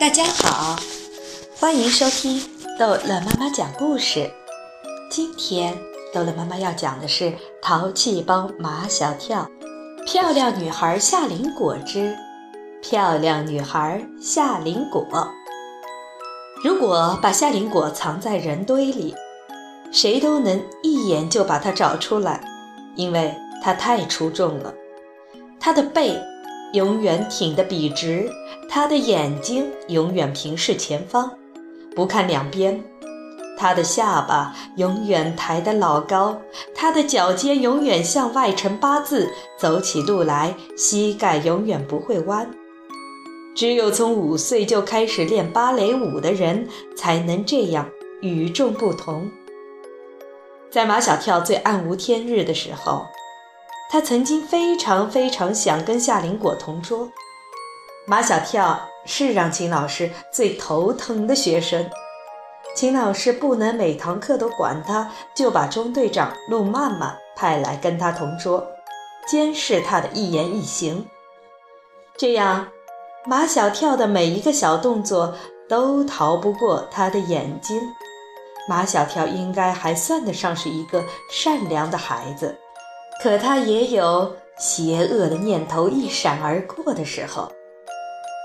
大家好，欢迎收听逗乐妈妈讲故事。今天逗乐妈妈要讲的是《淘气包马小跳》，漂亮女孩夏林果之漂亮女孩夏林果。如果把夏林果藏在人堆里，谁都能一眼就把它找出来，因为它太出众了。它的背。永远挺得笔直，他的眼睛永远平视前方，不看两边；他的下巴永远抬得老高，他的脚尖永远向外呈八字，走起路来膝盖永远不会弯。只有从五岁就开始练芭蕾舞的人，才能这样与众不同。在马小跳最暗无天日的时候。他曾经非常非常想跟夏林果同桌。马小跳是让秦老师最头疼的学生，秦老师不能每堂课都管他，就把中队长陆曼曼派来跟他同桌，监视他的一言一行。这样，马小跳的每一个小动作都逃不过他的眼睛。马小跳应该还算得上是一个善良的孩子。可他也有邪恶的念头一闪而过的时候。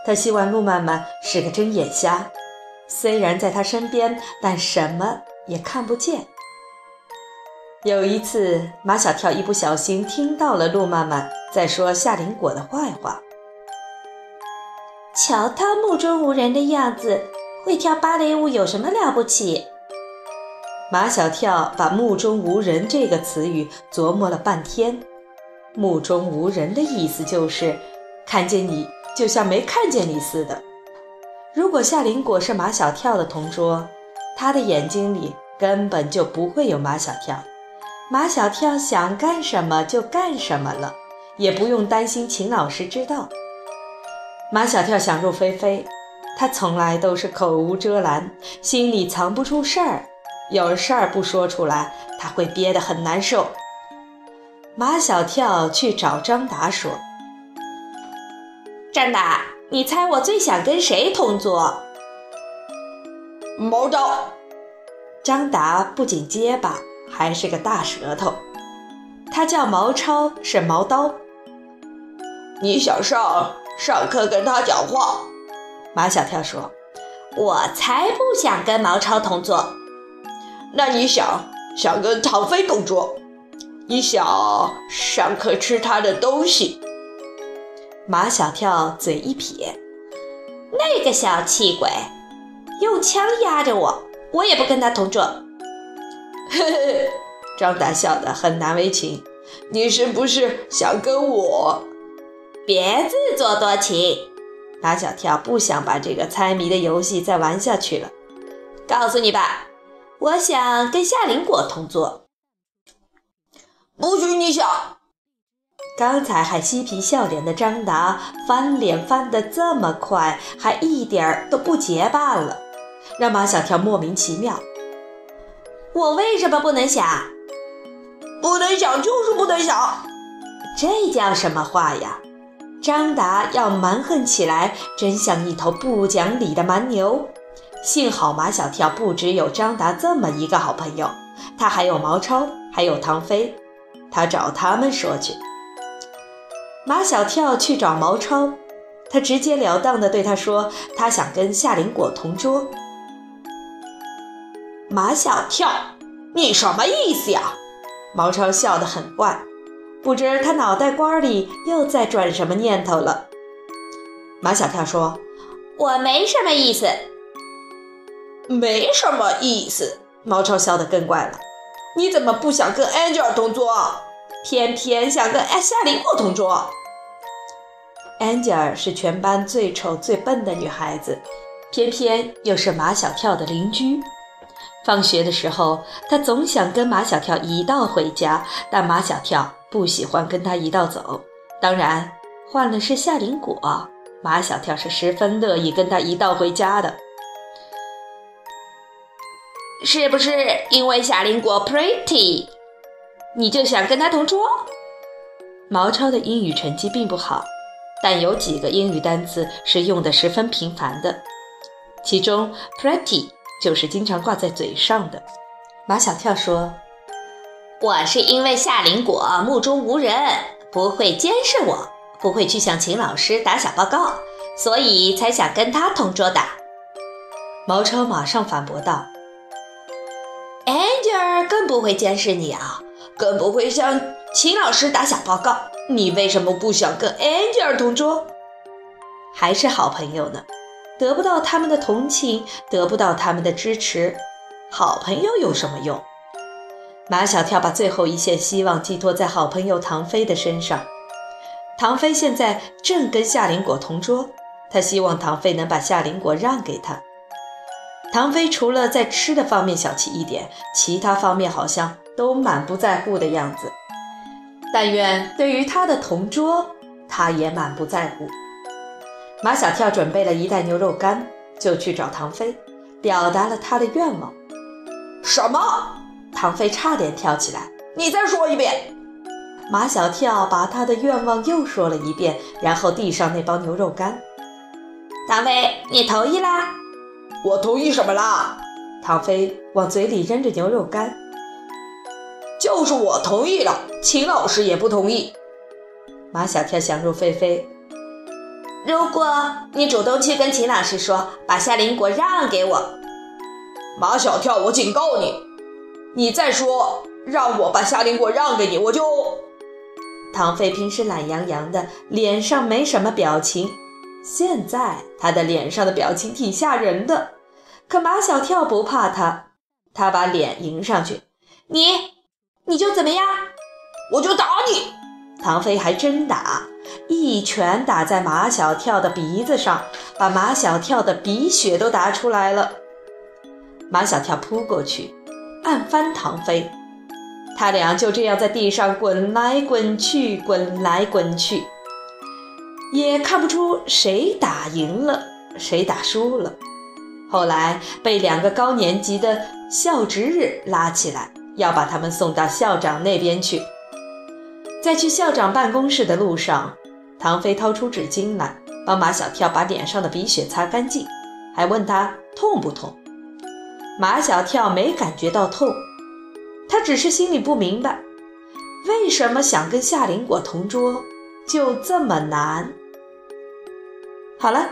他希望陆曼曼是个睁眼瞎，虽然在他身边，但什么也看不见。有一次，马小跳一不小心听到了陆曼曼在说夏林果的坏话。瞧他目中无人的样子，会跳芭蕾舞有什么了不起？马小跳把“目中无人”这个词语琢磨了半天，“目中无人”的意思就是看见你就像没看见你似的。如果夏林果是马小跳的同桌，他的眼睛里根本就不会有马小跳，马小跳想干什么就干什么了，也不用担心秦老师知道。马小跳想入非非，他从来都是口无遮拦，心里藏不住事儿。有事儿不说出来，他会憋得很难受。马小跳去找张达说：“张达，你猜我最想跟谁同桌？”毛超。张达不仅结巴，还是个大舌头。他叫毛超，是毛刀。你想上上课跟他讲话？马小跳说：“我才不想跟毛超同桌。”那你想想跟唐飞同桌？你想上课吃他的东西？马小跳嘴一撇，那个小气鬼，用枪压着我，我也不跟他同桌。嘿嘿，张达笑得很难为情。你是不是想跟我？别自作多情。马小跳不想把这个猜谜的游戏再玩下去了。告诉你吧。我想跟夏林果同桌，不许你想！刚才还嬉皮笑脸的张达翻脸翻得这么快，还一点儿都不结巴了，让马小跳莫名其妙。我为什么不能想？不能想就是不能想，这叫什么话呀？张达要蛮横起来，真像一头不讲理的蛮牛。幸好马小跳不只有张达这么一个好朋友，他还有毛超，还有唐飞，他找他们说去。马小跳去找毛超，他直截了当地对他说：“他想跟夏林果同桌。”马小跳，你什么意思呀？毛超笑得很怪，不知他脑袋瓜里又在转什么念头了。马小跳说：“我没什么意思。”没什么意思，毛超笑得更怪了。你怎么不想跟 Angel 同桌，偏偏想跟夏林果同桌？Angel 是全班最丑最笨的女孩子，偏偏又是马小跳的邻居。放学的时候，她总想跟马小跳一道回家，但马小跳不喜欢跟她一道走。当然，换了是夏林果，马小跳是十分乐意跟他一道回家的。是不是因为夏林果 pretty，你就想跟他同桌？毛超的英语成绩并不好，但有几个英语单词是用的十分频繁的，其中 pretty 就是经常挂在嘴上的。马小跳说：“我是因为夏林果目中无人，不会监视我，不会去向秦老师打小报告，所以才想跟他同桌的。”毛超马上反驳道更不会监视你啊，更不会向秦老师打小报告。”你为什么不想跟 Angel 同桌？还是好朋友呢？得不到他们的同情，得不到他们的支持，好朋友有什么用？马小跳把最后一线希望寄托在好朋友唐飞的身上。唐飞现在正跟夏林果同桌，他希望唐飞能把夏林果让给他。唐飞除了在吃的方面小气一点，其他方面好像都满不在乎的样子。但愿对于他的同桌，他也满不在乎。马小跳准备了一袋牛肉干，就去找唐飞，表达了他的愿望。什么？唐飞差点跳起来！你再说一遍！马小跳把他的愿望又说了一遍，然后递上那包牛肉干。唐飞，你同意啦？我同意什么啦？唐飞往嘴里扔着牛肉干。就是我同意了，秦老师也不同意。马小跳想入非非。如果你主动去跟秦老师说，把夏林果让给我，马小跳，我警告你，你再说让我把夏林果让给你，我就……唐飞平时懒洋洋的，脸上没什么表情，现在他的脸上的表情挺吓人的。可马小跳不怕他，他把脸迎上去，你。你就怎么样，我就打你。唐飞还真打，一拳打在马小跳的鼻子上，把马小跳的鼻血都打出来了。马小跳扑过去，按翻唐飞，他俩就这样在地上滚来滚去，滚来滚去，也看不出谁打赢了，谁打输了。后来被两个高年级的校值日拉起来。要把他们送到校长那边去。在去校长办公室的路上，唐飞掏出纸巾来，帮马小跳把脸上的鼻血擦干净，还问他痛不痛。马小跳没感觉到痛，他只是心里不明白，为什么想跟夏林果同桌就这么难。好了，